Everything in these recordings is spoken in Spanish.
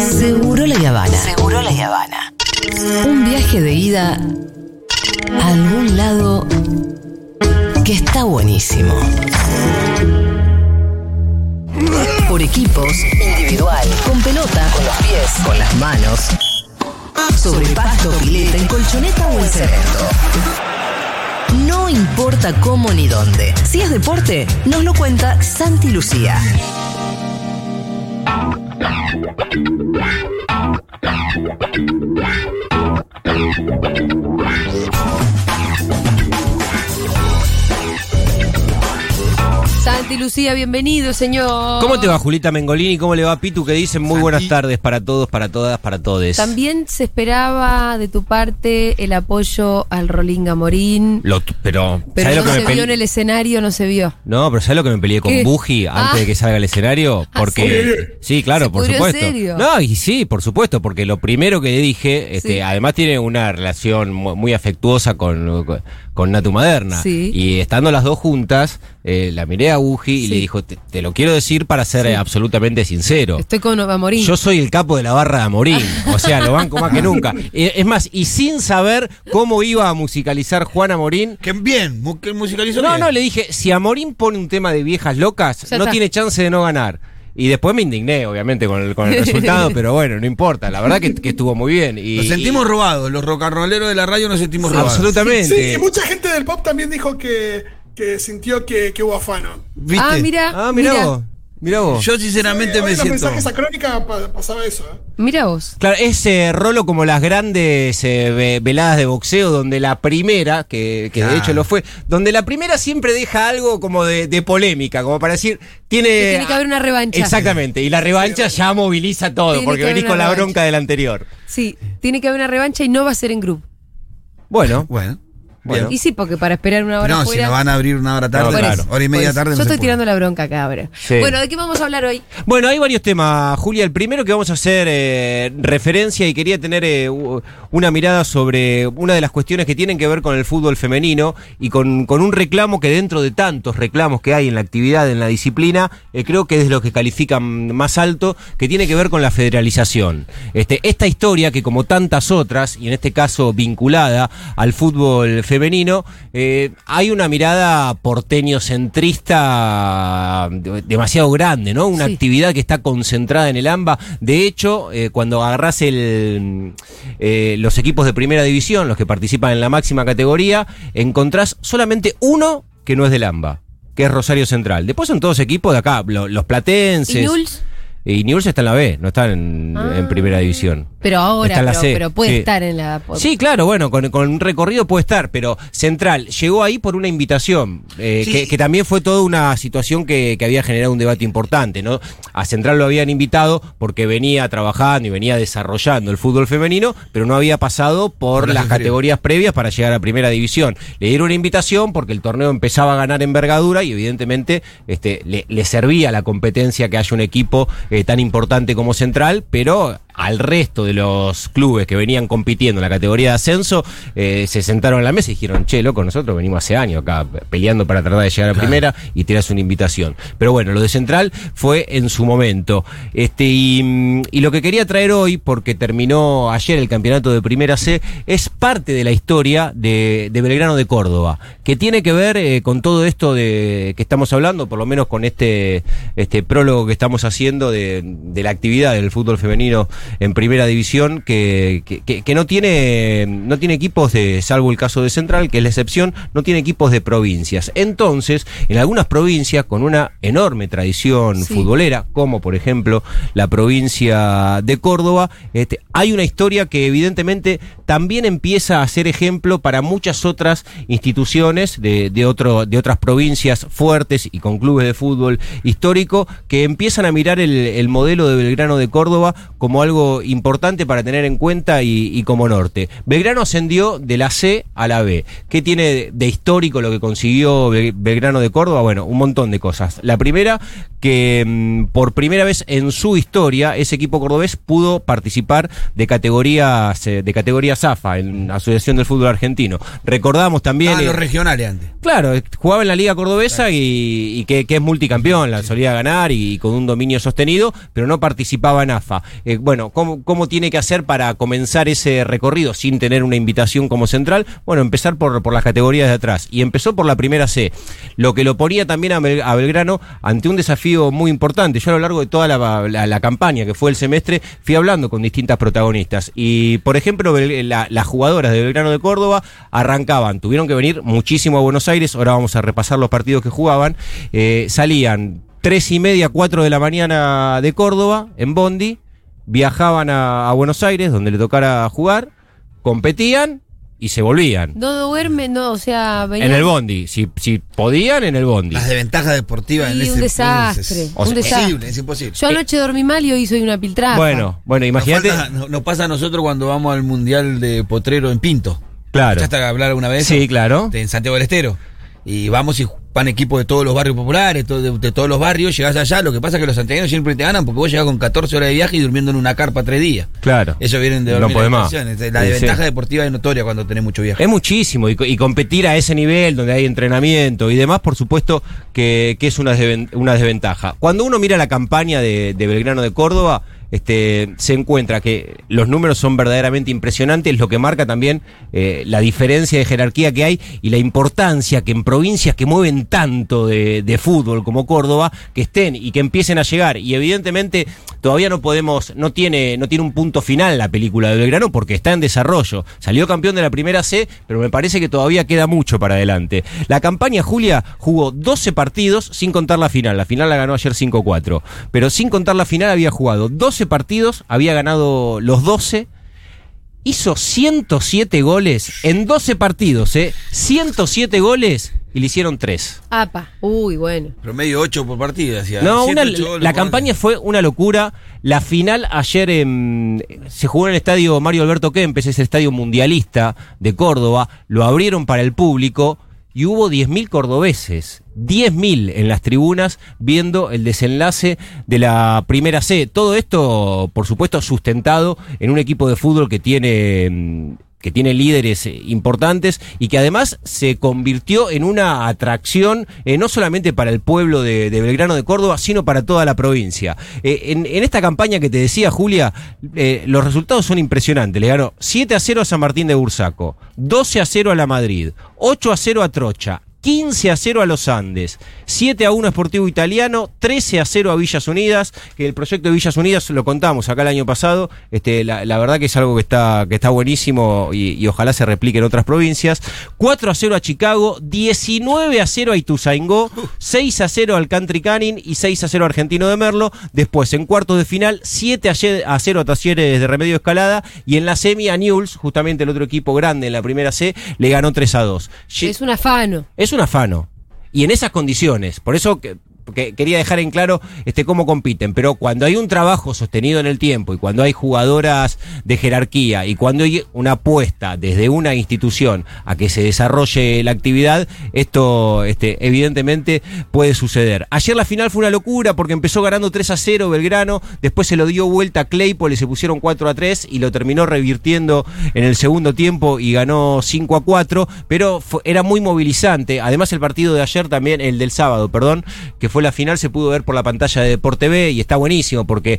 Seguro la Habana. Seguro la Habana. Un viaje de ida a algún lado que está buenísimo. Por equipos, individual, con pelota, con los pies, con las manos, sobre pasto, pileta, en colchoneta o en cemento. No importa cómo ni dónde. Si es deporte, nos lo cuenta Santi Lucía. Thank you. Santi Lucía, bienvenido, señor. ¿Cómo te va, Julita Mengolini? ¿Cómo le va, Pitu? Que dicen muy buenas tardes para todos, para todas, para todes. También se esperaba de tu parte el apoyo al Rolinga Morín. Lo- pero, Pero ¿sabes no lo que se vio en el escenario, no se vio. No, pero ¿sabes lo que me peleé con ¿Qué? Buji antes Ah. de que salga al escenario? Ah, Porque. sí, claro, ¿Se por pudrió en supuesto. serio? No, y sí, por supuesto, porque lo primero que dije, este, Sí. además tiene una relación mu- muy afectuosa con, con, con Natu Maderna. Sí. Y estando las dos juntas, eh, la miré a Buji y Sí. le dijo, te, te lo quiero decir para ser Sí. eh, absolutamente sincero. Estoy con Nova Morín. Yo soy el capo de la barra de Amorín. O sea, lo banco más que nunca. Eh, Es más, y sin saber cómo iba a musicalizar Juan Amorín. Que bien, que musicalizó No, bien. no, le dije, si Amorín pone un tema de viejas locas, Ya no está. tiene chance de no ganar. Y después me indigné, obviamente, con el, con el resultado, pero bueno, no importa. La verdad que, que estuvo muy bien. Y, Nos sentimos robados, los rocarroleros de la radio nos sentimos robados. absolutamente. Sí, y mucha gente del pop también dijo que, que sintió que, que hubo afano. ¿Viste? Ah, mira. Ah, mirá vos. Mirá vos. Yo sinceramente Hoy me en los siento. mensajes a crónica pa- pasaba eso. ¿eh? Mira vos. Claro, ese rolo como las grandes eh, ve- veladas de boxeo, donde la primera, que, que de hecho lo fue, donde la primera siempre deja algo como de, de polémica, como para decir, tiene. Que tiene que haber una revancha. Exactamente, y la revancha ya moviliza todo, Tiene porque venís con la revancha. bronca del anterior. Sí, tiene que haber una revancha y no va a ser en grupo. Bueno, Bueno, Bueno. Y sí, porque para esperar una hora No, si fuera- nos van a abrir una hora tarde, No, claro. hora y media Pues, tarde. no Yo se estoy puede. tirando la bronca acá ahora. Sí. Bueno, ¿de qué vamos a hablar hoy? Bueno, hay varios temas, Julia. El primero que vamos a hacer eh, referencia y quería tener eh, una mirada sobre una de las cuestiones que tienen que ver con el fútbol femenino y con, con un reclamo que dentro de tantos reclamos que hay en la actividad, en la disciplina, eh, creo que es de lo que califican más alto, que tiene que ver con la federalización. Este, esta historia que como tantas otras, y en este caso vinculada al fútbol femenino, eh, hay una mirada porteño-centrista de- demasiado grande, ¿no? Una Sí. actividad que está concentrada en el AMBA. De hecho, eh, cuando agarrás el, eh, los equipos de primera división, los que participan en la máxima categoría, encontrás solamente uno que no es del AMBA, que es Rosario Central. Después son todos equipos de acá, lo- los platenses. ¿Y Nuls? Y Newell's está en la B, no está en, Ah. en primera división. Pero ahora, Está en la pero, C, pero puede sí. estar en la. Sí, claro, bueno, con, con un recorrido puede estar, pero Central llegó ahí por una invitación, eh, Sí. que, que también fue toda una situación que, que había generado un debate importante, ¿no? A Central lo habían invitado porque venía trabajando y venía desarrollando el fútbol femenino, pero no había pasado por las categorías previas para llegar a primera división. Le dieron una invitación porque el torneo empezaba a ganar envergadura y evidentemente este, le, le servía la competencia que haya un equipo eh, tan importante como Central, pero al resto de los clubes que venían compitiendo en la categoría de ascenso, eh, se sentaron a la mesa y dijeron, che, loco, nosotros venimos hace años acá peleando para tratar de llegar a Claro. primera y tirás una invitación. Pero bueno, lo de Central fue en su momento. Este, y, y lo que quería traer hoy, porque terminó ayer el campeonato de Primera C, es parte de la historia de, de Belgrano de Córdoba, que tiene que ver eh, con todo esto de que estamos hablando, por lo menos con este, este prólogo que estamos haciendo de, de la actividad del fútbol femenino en primera división, que, que- no tiene, no tiene equipos de, salvo el caso de Central, que es la excepción, no tiene equipos de provincias. Entonces, en algunas provincias con una enorme tradición Sí. futbolera, como por ejemplo la provincia de Córdoba, este, hay una historia que evidentemente también empieza a ser ejemplo para muchas otras instituciones de, de, otro, de otras provincias fuertes y con clubes de fútbol histórico que empiezan a mirar el, el modelo de Belgrano de Córdoba como algo importante para tener en cuenta y, y como norte. Belgrano ascendió de la C a la B. ¿Qué tiene de, histórico lo que consiguió Bel- Belgrano de Córdoba? Bueno, un montón de cosas. La primera, que mm, por primera vez en su historia ese equipo cordobés pudo participar de categorías eh, de categorías AFA en la Asociación del Fútbol Argentino. Recordamos también Ah, eh, los regionales antes. Claro, eh, jugaba en la Liga Cordobesa y, y que, que es multicampeón, la solía ganar y, con un dominio sostenido, pero no participaba en AFA. Eh, bueno, ¿cómo, ¿cómo tiene que hacer para comenzar ese recorrido sin tener una invitación como central? Bueno, empezar por, por las categorías de atrás. Y empezó por la primera C, lo que lo ponía también a, Bel- a Belgrano ante un desafío muy importante. Yo a lo largo de toda la, campaña que fue el semestre fui hablando con distintas protagonistas. Y, por ejemplo, las jugadoras de Belgrano de Córdoba arrancaban, tuvieron que venir muchísimo a Buenos Aires, ahora vamos a repasar los partidos que jugaban, eh, salían tres y media, cuatro de la mañana de Córdoba, en Bondi, viajaban a, a Buenos Aires, donde le tocara jugar, competían y se volvían. No duerme, no, o sea, venía- En el Bondi, si, si podían, en el Bondi. Las desventajas deportivas en Sí, ese un desastre, Es, un es imposible, desastre. es imposible. Yo anoche dormí mal y hoy soy una piltrafa. Bueno, bueno, Nos, imagínate. falta- no- nos pasa a nosotros cuando vamos al mundial de potrero en Pinto. Claro. ¿Ya hasta hablar alguna vez? Sí, claro. De- en Santiago del Estero. Y vamos y van equipos de todos los barrios populares, de, de todos los barrios, llegás allá, lo que pasa es que los santiagueños siempre te ganan porque vos llegás con 14 horas de viaje y durmiendo en una carpa tres días. Claro. Eso vienen de No dormir en más. La Sí, desventaja sí. deportiva es notoria cuando tenés mucho viaje. Es muchísimo y, co- y competir a ese nivel donde hay entrenamiento y demás, por supuesto que, que es una, desven- una desventaja. Cuando uno mira la campaña de, de Belgrano de Córdoba, este, se encuentra que los números son verdaderamente impresionantes, lo que marca también eh, la diferencia de jerarquía que hay y la importancia que en provincias que mueven tanto de, de fútbol como Córdoba, que estén y que empiecen a llegar. Y evidentemente todavía no podemos, no tiene, no tiene un punto final la película de Belgrano porque está en desarrollo. Salió campeón de la primera C, pero me parece que todavía queda mucho para adelante. La campaña, Julia, jugó 12 partidos sin contar la final. La final la ganó ayer 5-4. Pero sin contar la final había jugado 12 partidos, había ganado los 12. Hizo 107 goles en 12 partidos, ¿eh? 107 goles y le hicieron 3. Apa, uy, bueno. Promedio 8 por partido, decía. No, Siete, una- ocho la campaña fue una locura. La final ayer en- se jugó en el estadio Mario Alberto Kempes, es el estadio mundialista de Córdoba. Lo abrieron para el público y hubo 10.000 cordobeses, 10.000 en las tribunas viendo el desenlace de la primera C. Todo esto, por supuesto, sustentado en un equipo de fútbol que tiene... que tiene líderes eh, importantes y que además se convirtió en una atracción eh, no solamente para el pueblo de, Belgrano de Córdoba, sino para toda la provincia. Eh, en, esta campaña que te decía Julia, los resultados son impresionantes. Le ganó 7 a 0 a San Martín de Bursaco, 12 a 0 a la Madrid, 8 a 0 a Trocha. 15 a 0 a los Andes, 7 a 1 a Sportivo Italiano, 13 a 0 a Villas Unidas, que el proyecto de Villas Unidas lo contamos acá el año pasado, este, la, la verdad que es algo que está, que está buenísimo y, y ojalá se replique en otras provincias, 4 a 0 a Chicago, 19 a 0 a Ituzaingó, 6 a 0 al Country Canning y 6 a 0 a Argentino de Merlo, después en cuartos de final 7 a ye- a 0 a Talleres de Remedio Escalada y en la semi a Newell's, justamente el otro equipo grande en la primera C, le ganó 3 a 2. Ye- Es un afano. es un afano. Y en esas condiciones. Por eso que, que quería dejar en claro este cómo compiten. Pero cuando hay un trabajo sostenido en el tiempo y cuando hay jugadoras de jerarquía y cuando hay una apuesta desde una institución a que se desarrolle la actividad, esto este, evidentemente puede suceder. Ayer la final fue una locura porque empezó ganando 3 a 0 Belgrano, después se lo dio vuelta a Claypole se pusieron 4 a 3 y lo terminó revirtiendo en el segundo tiempo y ganó 5 a 4, pero fue- era muy movilizante. Además el partido de ayer también, el del sábado, perdón, que fue la final, se pudo ver por la pantalla de Deporte TV y está buenísimo porque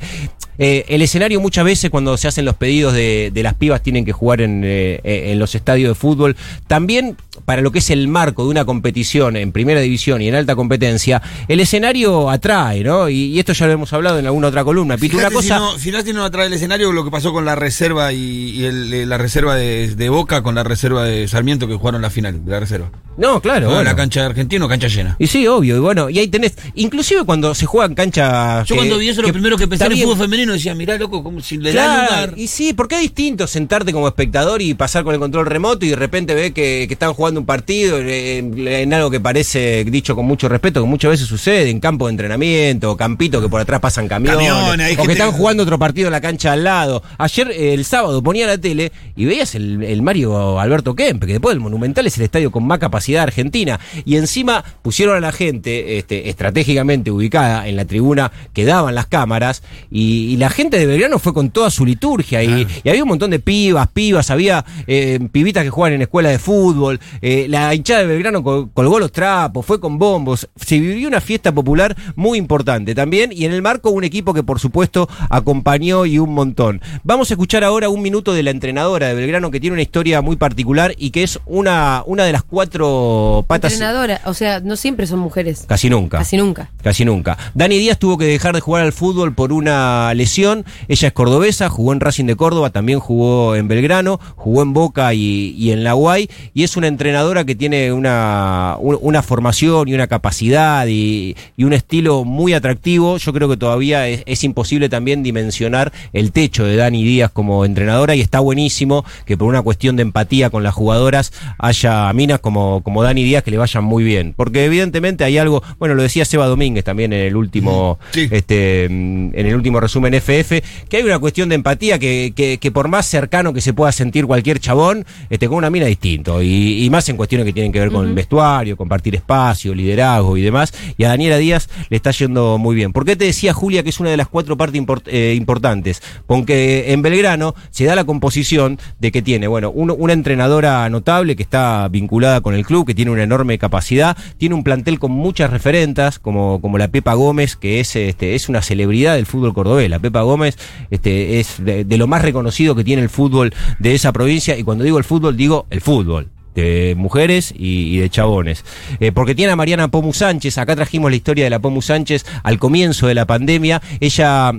eh, el escenario muchas veces cuando se hacen los pedidos de, de las pibas tienen que jugar en, eh, eh, en los estadios de fútbol. También para lo que es el marco de una competición en primera división y en alta competencia, el escenario atrae, ¿no? Y, y esto ya lo hemos hablado en alguna otra columna. Pito, una Fíjate si cosa... no, fíjate si no atrae el escenario lo que pasó con la reserva y, y el- la reserva de, de Boca con la reserva de Sarmiento que jugaron la final de la reserva. No, claro. No, bueno. La cancha de Argentino, cancha llena. Y sí, obvio, y bueno, y ahí tenés, inclusive cuando se juega en cancha... Yo que- cuando vi eso, lo primero que pensé en el fútbol femenino decía, mirá, loco, como si le da Claro, lugar. y sí, porque es distinto sentarte como espectador y pasar con el control remoto y de repente ver que, que están jugando un partido en, en algo que parece dicho con mucho respeto, que muchas veces sucede en campo de entrenamiento, o campito que por atrás pasan camiones, o que gente están que- jugando otro partido en la cancha al lado. Ayer, eh, el sábado, ponía la tele y veías el, el Mario Alberto Kemp, que después el Monumental es el estadio con más capacidad de argentina, y encima pusieron a la gente este, estratégicamente ubicada en la tribuna que daban las cámaras, y, y la gente de Belgrano fue con toda su liturgia y, y había un montón de pibas, pibas, había eh, pibitas que jugaban en escuela de fútbol, eh, la hinchada de Belgrano col- colgó los trapos, fue con bombos, se vivió una fiesta popular muy importante también y en el marco un equipo que por supuesto acompañó y un montón. Vamos a escuchar ahora un minuto de la entrenadora de Belgrano que tiene una historia muy particular y que es una, una de las cuatro patas... Entrenadora, o sea, no siempre son mujeres. Casi nunca. Casi nunca. Casi nunca. Dani Díaz tuvo que dejar de jugar al fútbol por una lesión. Ella es cordobesa, jugó en Racing de Córdoba, también jugó en Belgrano, jugó en Boca y, y en La Guay. Y es una entrenadora que tiene una, un- una formación y una capacidad y, y un estilo muy atractivo. Yo creo que todavía es, es imposible también dimensionar el techo de Dani Díaz como entrenadora y está buenísimo que por una cuestión de empatía con las jugadoras haya minas como, como Dani Díaz que le vayan muy bien. Porque evidentemente hay algo, bueno, lo decía Seba Domínguez también en el último, Sí. este, en el último resumen FF, que hay una cuestión de empatía que, que, que por más cercano que se pueda sentir cualquier chabón, este, con una mina distinto. Y, y más en cuestiones que tienen que ver con el vestuario, compartir espacio, liderazgo y demás. Y a Daniela Díaz le está yendo muy bien. ¿Por qué te decía Julia que es una de las cuatro partes import- eh, importantes? Porque en Belgrano se da la composición de que tiene, bueno, una entrenadora notable que está vinculada con el club, que tiene una enorme capacidad, tiene un plantel con muchas referentas, como, como la Pepa Gómez, que es, este, es una celebridad del fútbol cordobés. La Pepa Gómez este, es de, lo más reconocido que tiene el fútbol de esa provincia, y cuando digo el fútbol, digo el fútbol de mujeres y, y de chabones. Eh, porque tiene a Mariana Pomu Sánchez, acá trajimos la historia de la Pomu Sánchez al comienzo de la pandemia. Ella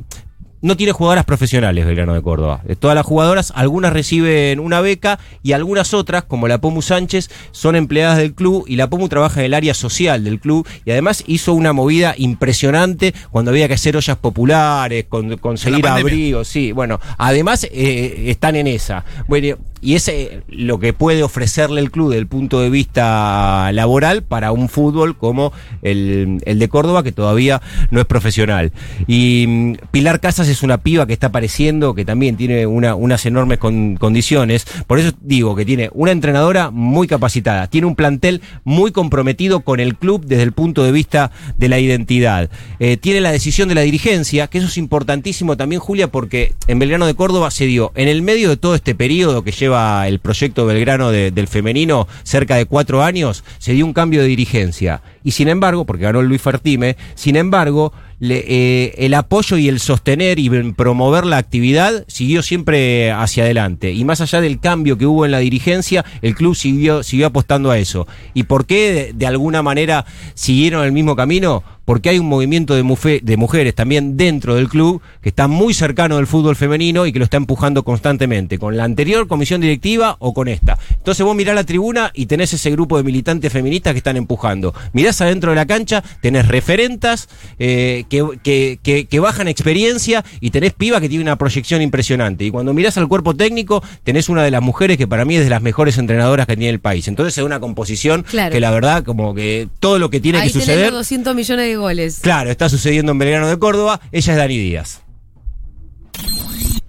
no tiene jugadoras profesionales Belgrano de Córdoba. De todas las jugadoras, algunas reciben una beca y algunas otras, como la Pomu Sánchez, son empleadas del club y la Pomu trabaja en el área social del club y además hizo una movida impresionante cuando había que hacer ollas populares, con, conseguir abrigos, sí, bueno, además eh, están en esa. Bueno, y es lo que puede ofrecerle el club desde el punto de vista laboral para un fútbol como el, el de Córdoba, que todavía no es profesional. Y mm, Pilar Casas es una piba que está apareciendo, que también tiene una- unas enormes con- condiciones. Por eso digo que tiene una entrenadora muy capacitada, tiene un plantel muy comprometido con el club desde el punto de vista de la identidad. Eh, tiene la decisión de la dirigencia, que eso es importantísimo también, Julia, porque en Belgrano de Córdoba se dio, en el medio de todo este periodo que lleva el proyecto Belgrano de- del femenino, cerca de cuatro años, se dio un cambio de dirigencia. Y sin embargo, porque ganó Luis Fertime, sin embargo, eh, el apoyo y el sostener y promover la actividad siguió siempre hacia adelante. Y más allá del cambio que hubo en la dirigencia, el club siguió, siguió apostando a eso. ¿Y por qué de, de alguna manera siguieron el mismo camino? Porque hay un movimiento de, mufe- de mujeres también dentro del club que está muy cercano del fútbol femenino y que lo está empujando constantemente, con la anterior comisión directiva o con esta. Entonces vos mirás la tribuna y tenés ese grupo de militantes feministas que están empujando. Mirás adentro de la cancha, tenés referentas eh, que, que- que- que bajan experiencia y tenés piba que tiene una proyección impresionante. Y cuando mirás al cuerpo técnico, tenés una de las mujeres que para mí es de las mejores entrenadoras que tiene el país. Entonces es una composición Claro. que la verdad como que todo lo que tiene Ahí que suceder... los 200 millones de goles. Claro, está sucediendo en Belgrano de Córdoba. Ella es Dani Díaz.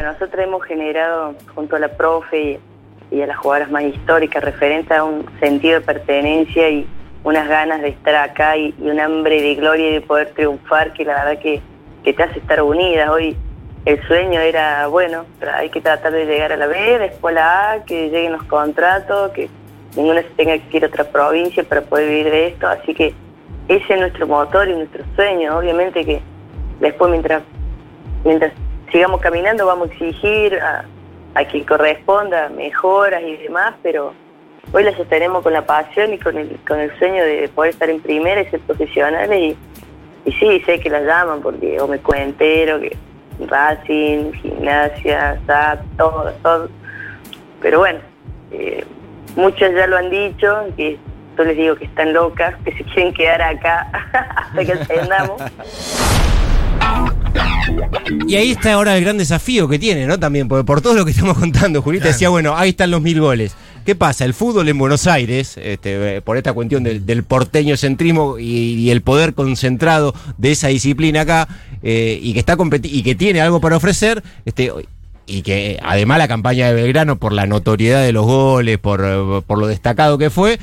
Nosotros hemos generado, junto a la profe y, y a las jugadoras más históricas, referentes a un sentido de pertenencia y unas ganas de estar acá y, y un hambre de gloria y de poder triunfar que la verdad que, que te hace estar unidas. Hoy el sueño era, bueno, hay que tratar de llegar a la B, después a la A, que lleguen los contratos, que ninguna se tenga que ir a otra provincia para poder vivir de esto. Así que ese es nuestro motor y nuestro sueño. Obviamente que después mientras mientras sigamos caminando vamos a exigir a, a quien corresponda mejoras y demás, pero hoy las sostenemos con la pasión y con el, con el sueño de poder estar en primera y ser profesionales y, y sí, sé que las llaman porque o me cuentero, que Racing, Gimnasia, SAT, todo, todo. Pero bueno, eh, muchos ya lo han dicho, que yo les digo que están locas, que se quieren quedar acá hasta que ascendamos. Y ahí está ahora el gran desafío que tiene, ¿no? También, porque por todo lo que estamos contando, Julita Claro. decía, bueno, ahí están los mil goles. ¿Qué pasa? El fútbol en Buenos Aires, este, por esta cuestión del, del porteño centrismo y, y el poder concentrado de esa disciplina acá, eh, y que está competi- y que tiene algo para ofrecer, este, y que además la campaña de Belgrano, por la notoriedad de los goles, por, por lo destacado que fue,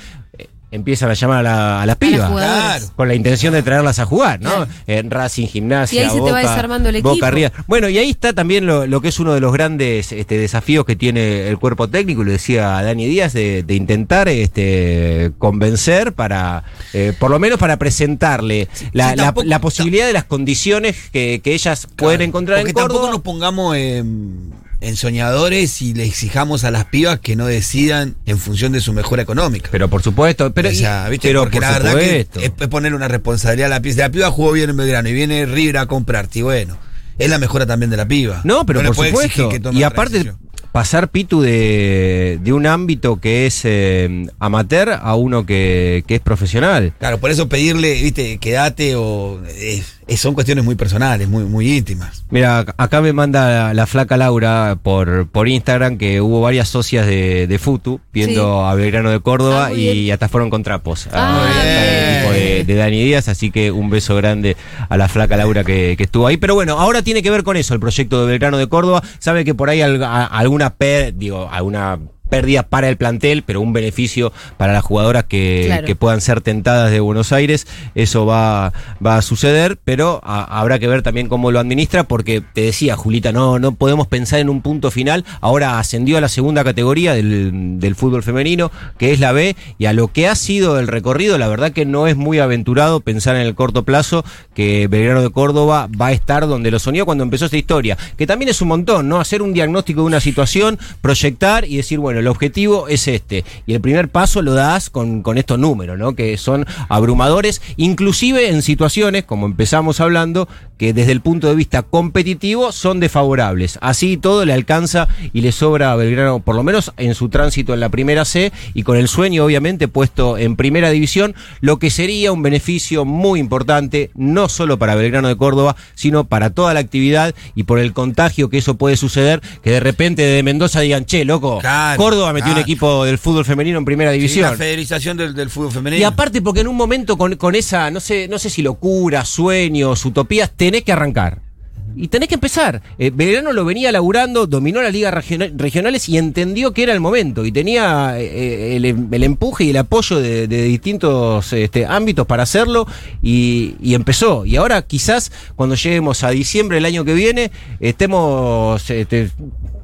empiezan a llamar a, la- a las pibas. Claro. con la intención de traerlas a jugar, ¿no? Claro. En Racing, Gimnasia, Y ahí se te va Boca, desarmando el Boca equipo. River. Bueno, y ahí está también lo, lo que es uno de los grandes este, desafíos que tiene el cuerpo técnico, lo decía Dani Díaz, de, de intentar este, convencer para, eh, por lo menos para presentarle la, Sí, la- tampoco- la posibilidad de las condiciones que, que ellas pueden encontrar en Córdoba. tampoco nos pongamos en, en soñadores y le exijamos a las pibas que no decidan en función de su mejora económica. Pero por supuesto, pero, o sea, ¿viste? pero Porque por la verdad supuesto. que es, es poner una responsabilidad a la piba. La piba jugó bien en Belgrano y viene River a comprarte, y bueno, es la mejora también de la piba. No, pero por supuesto. que Y aparte, decisión. pasar Pitu de, de un ámbito que es eh, amateur a uno que, que es profesional. Claro, por eso pedirle, viste, quédate o. es- son cuestiones muy personales, muy, muy íntimas. Mira, acá me manda la, la flaca Laura por, por Instagram que hubo varias socias de, de Futu viendo Sí. a Belgrano de Córdoba Ah, y hasta fueron con trapos Ah, a- al equipo de, de Dani Díaz, así que un beso grande a la flaca Laura que, que estuvo ahí. Pero bueno, ahora tiene que ver con eso, el proyecto de Belgrano de Córdoba. Sabe que por ahí al- a- alguna per, digo, alguna pérdida para el plantel, pero un beneficio para las jugadoras que, Claro. que puedan ser tentadas de Buenos Aires. Eso va, va a suceder, pero a- habrá que ver también cómo lo administra, porque te decía, Julita, no, no podemos pensar en un punto final. Ahora ascendió a la segunda categoría del, del fútbol femenino, que es la B, y a lo que ha sido el recorrido, la verdad que no es muy aventurado pensar en el corto plazo que Belgrano de Córdoba va a estar donde lo soñó cuando empezó esta historia, que también es un montón, ¿no? Hacer un diagnóstico de una situación, proyectar y decir, bueno, el objetivo es este. Y el primer paso lo das con, con estos números, ¿no? Que son abrumadores, inclusive en situaciones, como empezamos hablando, que desde el punto de vista competitivo son desfavorables. Así todo le alcanza y le sobra a Belgrano, por lo menos en su tránsito en la primera C y con el sueño obviamente puesto en primera división, lo que sería un beneficio muy importante, no solo para Belgrano de Córdoba, sino para toda la actividad y por el contagio que eso puede suceder, que de repente de Mendoza digan, che, loco, Claro, Córdoba metió un equipo del fútbol femenino en primera Sí, división. la federización del, del fútbol femenino. Y aparte porque en un momento con, con esa, no sé, no sé si locura, sueños, utopías, tenés que arrancar. Y tenés que empezar. Eh, lo venía laburando, dominó las ligas regiona- regionales y entendió que era el momento. Y tenía eh, el, el empuje y el apoyo de, distintos este, ámbitos para hacerlo. Y, y empezó. Y ahora quizás cuando lleguemos a diciembre del año que viene, estemos este,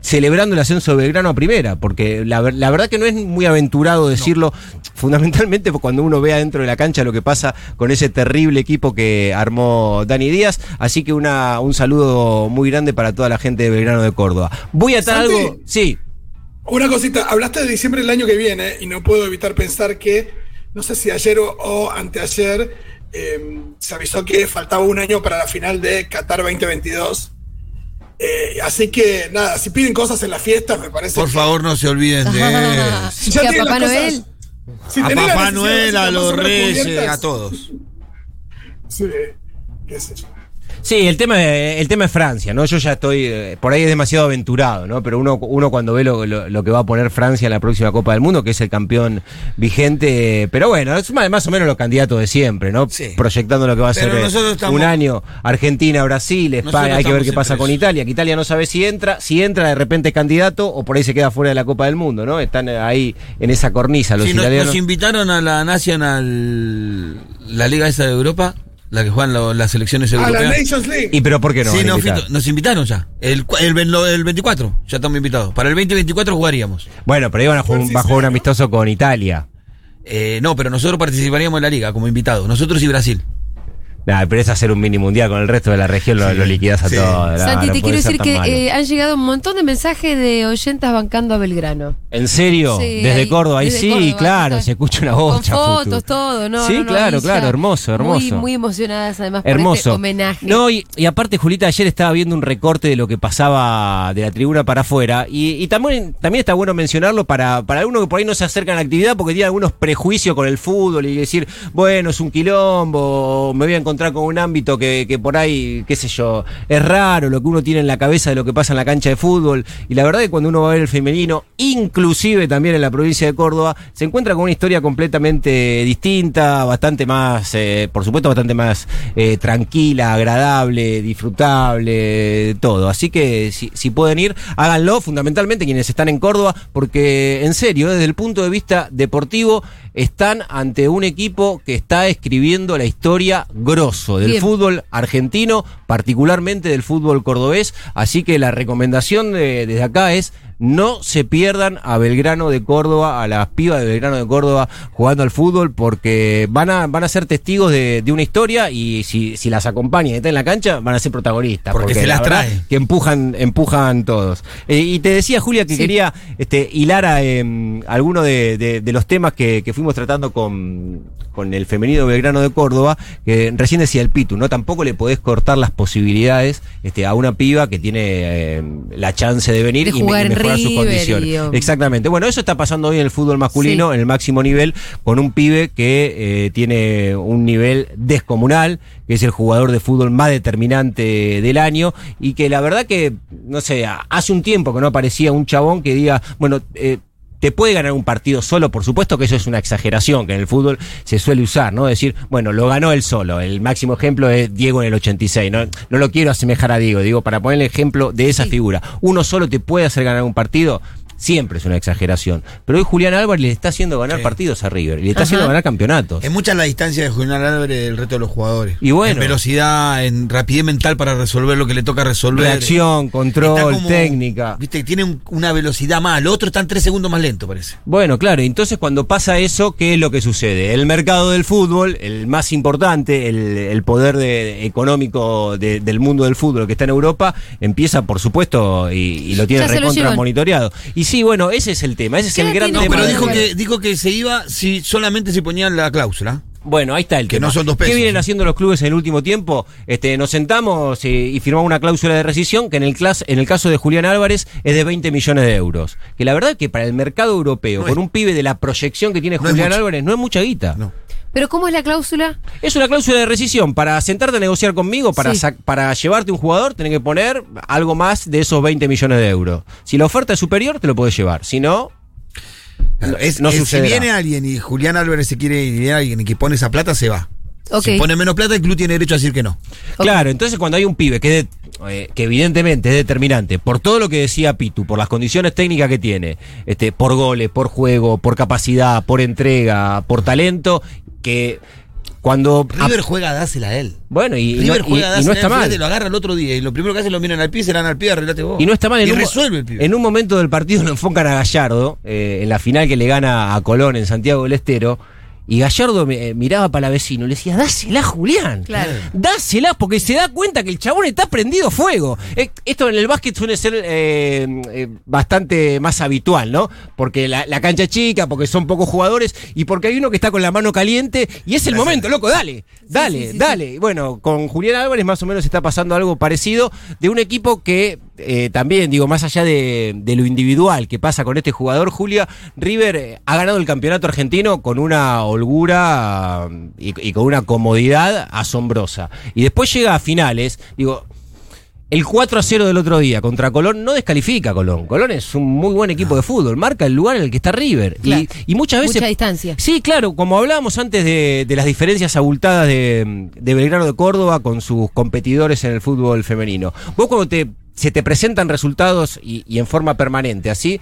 celebrando el ascenso de Belgrano a primera. Porque la, ver- la verdad que no es muy aventurado decirlo. Fundamentalmente cuando uno ve adentro de la cancha lo que pasa con ese terrible equipo que armó Dani Díaz. Así que una, un saludo muy grande para toda la gente de Belgrano de Córdoba. Voy a Santi. algo. Sí. Una cosita, hablaste de diciembre del año que viene y no puedo evitar pensar que, no sé si ayer o, o anteayer, eh, se avisó que faltaba un año para la final de Qatar 2022. Eh, así que nada, si piden cosas en las fiestas, me parece. Por que- favor, no se olviden de Ah, eso. Ya ¿Que a Papá Noel? si A Papá Noel, a los reyes, a todos. Sí, qué sé yo. Sí, el tema, el tema es Francia, ¿no? Yo ya estoy, eh, por ahí es demasiado aventurado, ¿no? Pero uno, uno cuando ve lo, lo- lo que va a poner Francia en la próxima Copa del Mundo, que es el campeón vigente, pero bueno, es más, más o menos los candidatos de siempre, ¿no? Sí. Proyectando lo que va a ser eh, estamos- un año, Argentina, Brasil, España, hay que ver qué pasa con. Italia, que Italia no sabe si entra, si entra de repente es candidato o por ahí se queda fuera de la Copa del Mundo, ¿no? Están eh, ahí en esa cornisa los Sí, nos, italianos. nos invitaron a la National, la liga esa de Europa, la que juegan lo- las selecciones A la europeas. Nations League. ¿Y pero por qué no? sí, nos, nos invitaron ya. El, el, el 24, ya estamos invitados. Para el 2024 jugaríamos. Bueno, pero iban a jugar, sí, va a jugar un amistoso con Italia. Eh, no, pero nosotros participaríamos en la liga como invitados. Nosotros y Brasil. Nah, pero es hacer un mini mundial con el resto de la región, lo, Sí, lo liquidas a sí. todo. Santi, no te quiero decir que eh, han llegado un montón de mensajes de oyentas bancando a Belgrano. ¿En serio? Sí, desde ahí, Córdoba, ahí desde sí, Córdoba, claro, se escucha una Con bocha. fotos, Futu. todo, ¿no? Sí, no, no, claro, claro, hermoso, hermoso. Muy, muy emocionadas además por este Hermoso. homenaje. No, y, y aparte, Julita, ayer estaba viendo un recorte de lo que pasaba de la tribuna para afuera. Y, y también, también está bueno mencionarlo para, para algunos que por ahí no se acercan a la actividad porque tiene algunos prejuicios con el fútbol y decir, bueno, es un quilombo, me voy a encontrar con un ámbito que, que por ahí, qué sé yo, es raro lo que uno tiene en la cabeza de lo que pasa en la cancha de fútbol. Y la verdad que cuando uno va a ver el femenino, inclusive también en la provincia de Córdoba, se encuentra con una historia completamente distinta, bastante más, eh, por supuesto, bastante más eh, tranquila, agradable, disfrutable, todo. Así que si, si pueden ir, háganlo, fundamentalmente quienes están en Córdoba, porque en serio, desde el punto de vista deportivo, están ante un equipo que está escribiendo la historia grosso del Bien. fútbol argentino, particularmente del fútbol cordobés. Así que la recomendación de- desde acá es no se pierdan a Belgrano de Córdoba, a las pibas de Belgrano de Córdoba jugando al fútbol, porque van a, van a ser testigos de, de una historia y si, si las acompañan y están en la cancha, van a ser protagonistas. Porque se la las verdad trae. Que empujan, empujan todos. Eh, y te decía, Julia, que Sí. quería este, hilar a em, alguno de, de- de los temas que, que fuimos tratando con, con el femenino Belgrano de Córdoba, que recién decía el Pitu, ¿no? Tampoco le podés cortar las posibilidades este, a una piba que tiene em, la chance de venir De y, me- jugar y en mejorar sus River condiciones. y, Exactamente. Bueno, eso está pasando hoy en el fútbol masculino, Sí. en el máximo nivel, con un pibe que eh, tiene un nivel descomunal, que es el jugador de fútbol más determinante del año, y que la verdad que, no sé, hace un tiempo que no aparecía un chabón que diga, bueno, eh, te puede ganar un partido solo, por supuesto que eso es una exageración que en el fútbol se suele usar, ¿no? Decir, bueno, lo ganó él solo. El máximo ejemplo es Diego en el 86. No, no lo quiero asemejar a Diego, digo, para poner el ejemplo de esa Sí. figura. Uno solo te puede hacer ganar un partido. Siempre es una exageración. Pero hoy Julián Álvarez le está haciendo ganar Sí. partidos a River. Y le está Ajá. haciendo ganar campeonatos. Es mucha la distancia de Julián Álvarez del resto de los jugadores. Y bueno. En velocidad, en rapidez mental para resolver lo que le toca resolver. Reacción, Está control, como- técnica. Viste, tiene un- una velocidad más. Los otros están tres segundos más lento, parece. Bueno, claro, entonces cuando pasa eso, ¿qué es lo que sucede? El mercado del fútbol, el más importante, el, el poder de- económico de- del mundo del fútbol que está en Europa, empieza, por supuesto, y, y lo tiene recontra monitoreado. Y sí, bueno, ese es el tema, ese es ¿Qué el gran tiene No, tema. pero dijo que, dijo que se iba si solamente se ponían la cláusula. Bueno, ahí está el Que tema. no son dos pesos, ¿Qué vienen haciendo los clubes en el último tiempo? Este, nos sentamos y, y firmamos una cláusula de rescisión que en el, clas- en el caso de Julián Álvarez es de 20 millones de euros. Que la verdad que para el mercado europeo, No con es- un pibe de la proyección que tiene No Julián. Álvarez, no es mucha guita. No. Pero ¿cómo es la cláusula? Es una cláusula de rescisión. Para sentarte a negociar conmigo, para, Sí. sac- para llevarte un jugador, tenés que poner algo más de esos 20 millones de euros. Si la oferta es superior, te lo puedes llevar. Si no, Claro, es, no es- si viene alguien y Julián Álvarez se quiere ir y viene alguien y que pone esa plata, se va. Si pone menos plata, el club tiene derecho a decir que no. Claro, entonces cuando hay un pibe que, de- eh, que evidentemente es determinante, por todo lo que decía Pitu, por las condiciones técnicas que tiene, este, por goles, por juego, por capacidad, por entrega, por talento, que cuando... River juega, dásela a él. bueno, y, y River no, y- juega, y dásela no él, está mal. lo agarra el otro día y lo primero que hacen lo miran al pie, se dan al pie, arreglate vos. Y no está mal. En y un, resuelve el pibe. en un momento del partido lo enfocan a Gallardo, eh, en la final que le gana a Colón en Santiago del Estero. Y Gallardo me- eh, miraba para la vecino y le decía, dásela, Julián. Claro. Dásela, porque se da cuenta que el chabón está prendido fuego. Eh, esto en el básquet suele ser eh, eh, bastante más habitual, ¿no? Porque la, la cancha es chica, porque son pocos jugadores y porque hay uno que está con la mano caliente y es el momento, loco, dale, dale, sí, sí, dale. Y Bueno, con Julián Álvarez más o menos está pasando algo parecido de un equipo que eh, también, digo, más allá de, de lo individual que pasa con este jugador, Julia, River eh, ha ganado el campeonato argentino con una holgura y, y con una comodidad asombrosa. Y después llega a finales, digo, el 4 a 0 del otro día contra Colón no descalifica a Colón. Colón es un muy buen equipo de fútbol, marca el lugar en el que está River. Claro. Y, y muchas veces. Mucha distancia. Sí, claro, como hablábamos antes de, de las diferencias abultadas de, de Belgrano de Córdoba con sus competidores en el fútbol femenino. Vos cuando te, se te presentan resultados y, en forma permanente, así,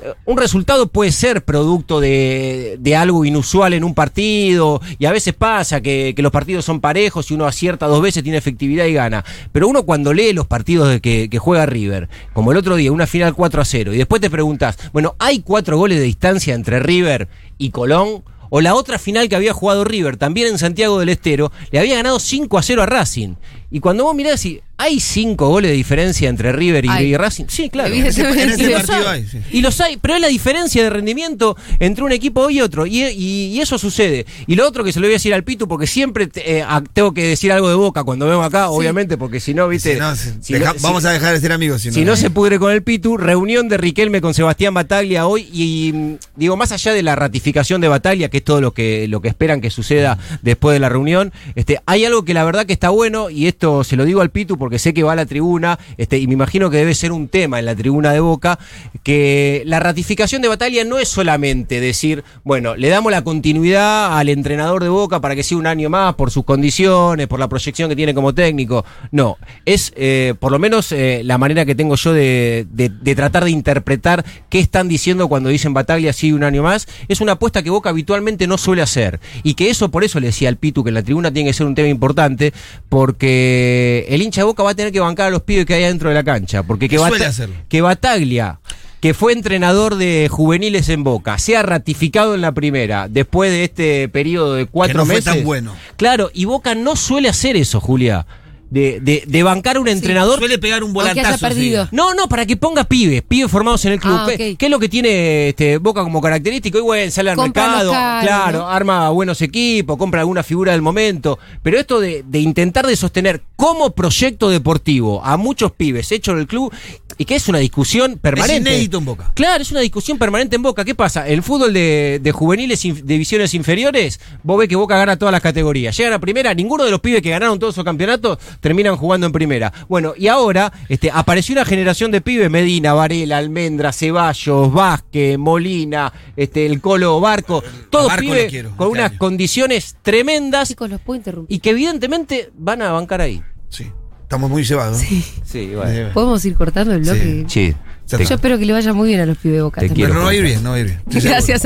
eh, un resultado puede ser producto de, de algo inusual en un partido, y a veces pasa que, que los partidos son parejos y uno acierta dos veces, tiene efectividad y gana. Pero uno cuando lee los partidos de que, que juega River, como el otro día, una final 4 a 0, y después te preguntas, bueno, ¿hay cuatro goles de distancia entre River y Colón? O la otra final que había jugado River, también en Santiago del Estero, le había ganado 5 a 0 a Racing. Y cuando vos mirás y hay 5 goles de diferencia entre River y, Racing, sí, claro. En ese, en ese Y los partido hay. sí. Y los hay, pero es la diferencia de rendimiento entre un equipo y otro. Y, y- y eso sucede. Y lo otro que se lo voy a decir al Pitu, porque siempre te- eh, tengo que decir algo de boca cuando vengo acá, obviamente, porque si no, viste. Si no, si- si deja- no- si- vamos a dejar de ser amigos. Si, si no se pudre con el Pitu, reunión de Riquelme con Sebastián Bataglia hoy y mm, digo, más allá de la ratificación de Bataglia, que es todo lo que, lo que esperan que suceda después de la reunión, este, hay algo que la verdad que está bueno y es se lo digo al Pitu porque sé que va a la tribuna, este, y me imagino que debe ser un tema en la tribuna de Boca, que la ratificación de Bataglia no es solamente decir, bueno, le damos la continuidad al entrenador de Boca para que sea un año más por sus condiciones, por la proyección que tiene como técnico. No, es eh, por lo menos eh, la manera que tengo yo de tratar de interpretar qué están diciendo cuando dicen Bataglia sigue un año más. Es una apuesta que Boca habitualmente no suele hacer. Y que eso, por eso le decía al Pitu que en la tribuna tiene que ser un tema importante, porque el hincha de Boca va a tener que bancar a los pibes que hay adentro de la cancha. Porque que, Que suele Bata- que Bataglia que fue entrenador de juveniles en Boca, sea ratificado en la primera, después de este periodo de cuatro no fue meses. tan bueno. Claro, y Boca no suele hacer eso, Julia. De, de, de bancar a un entrenador Suele pegar un haya volantazo. perdido. no, no, para que ponga pibes, pibes formados en el club. Ah, ¿Qué, es lo que tiene este, Boca como característico? Y bueno, sale al Compra mercado, local, claro, ¿no? arma buenos equipos, compra alguna figura del momento. Pero esto de, de intentar de sostener como proyecto deportivo a muchos pibes hechos en el club, y que es una discusión permanente. inédito en Boca. Claro, es una discusión permanente en Boca. ¿Qué pasa? El fútbol de, de juveniles divisiones inferiores, vos ves que Boca gana todas las categorías. Llegan a primera, ninguno de los pibes que ganaron todos esos campeonatos terminan jugando en primera. Bueno, y ahora este, apareció una generación de pibes, Medina, Varela, Almendra, Ceballos, Vázquez, Molina, este, el Colo Barco, todos Barco pibes quiero, con este unas año. condiciones tremendas Chicos, los puedo interrumpir. y que evidentemente van a bancar ahí. Sí. Estamos muy cebados. Sí. Sí, Eh, ¿Podemos ir cortando el bloque? Sí. Yo espero que le vaya muy bien a los pibes de Boca. Te también. quiero. Pero no va a ir bien, no va a ir bien. Estoy seguro. Gracias,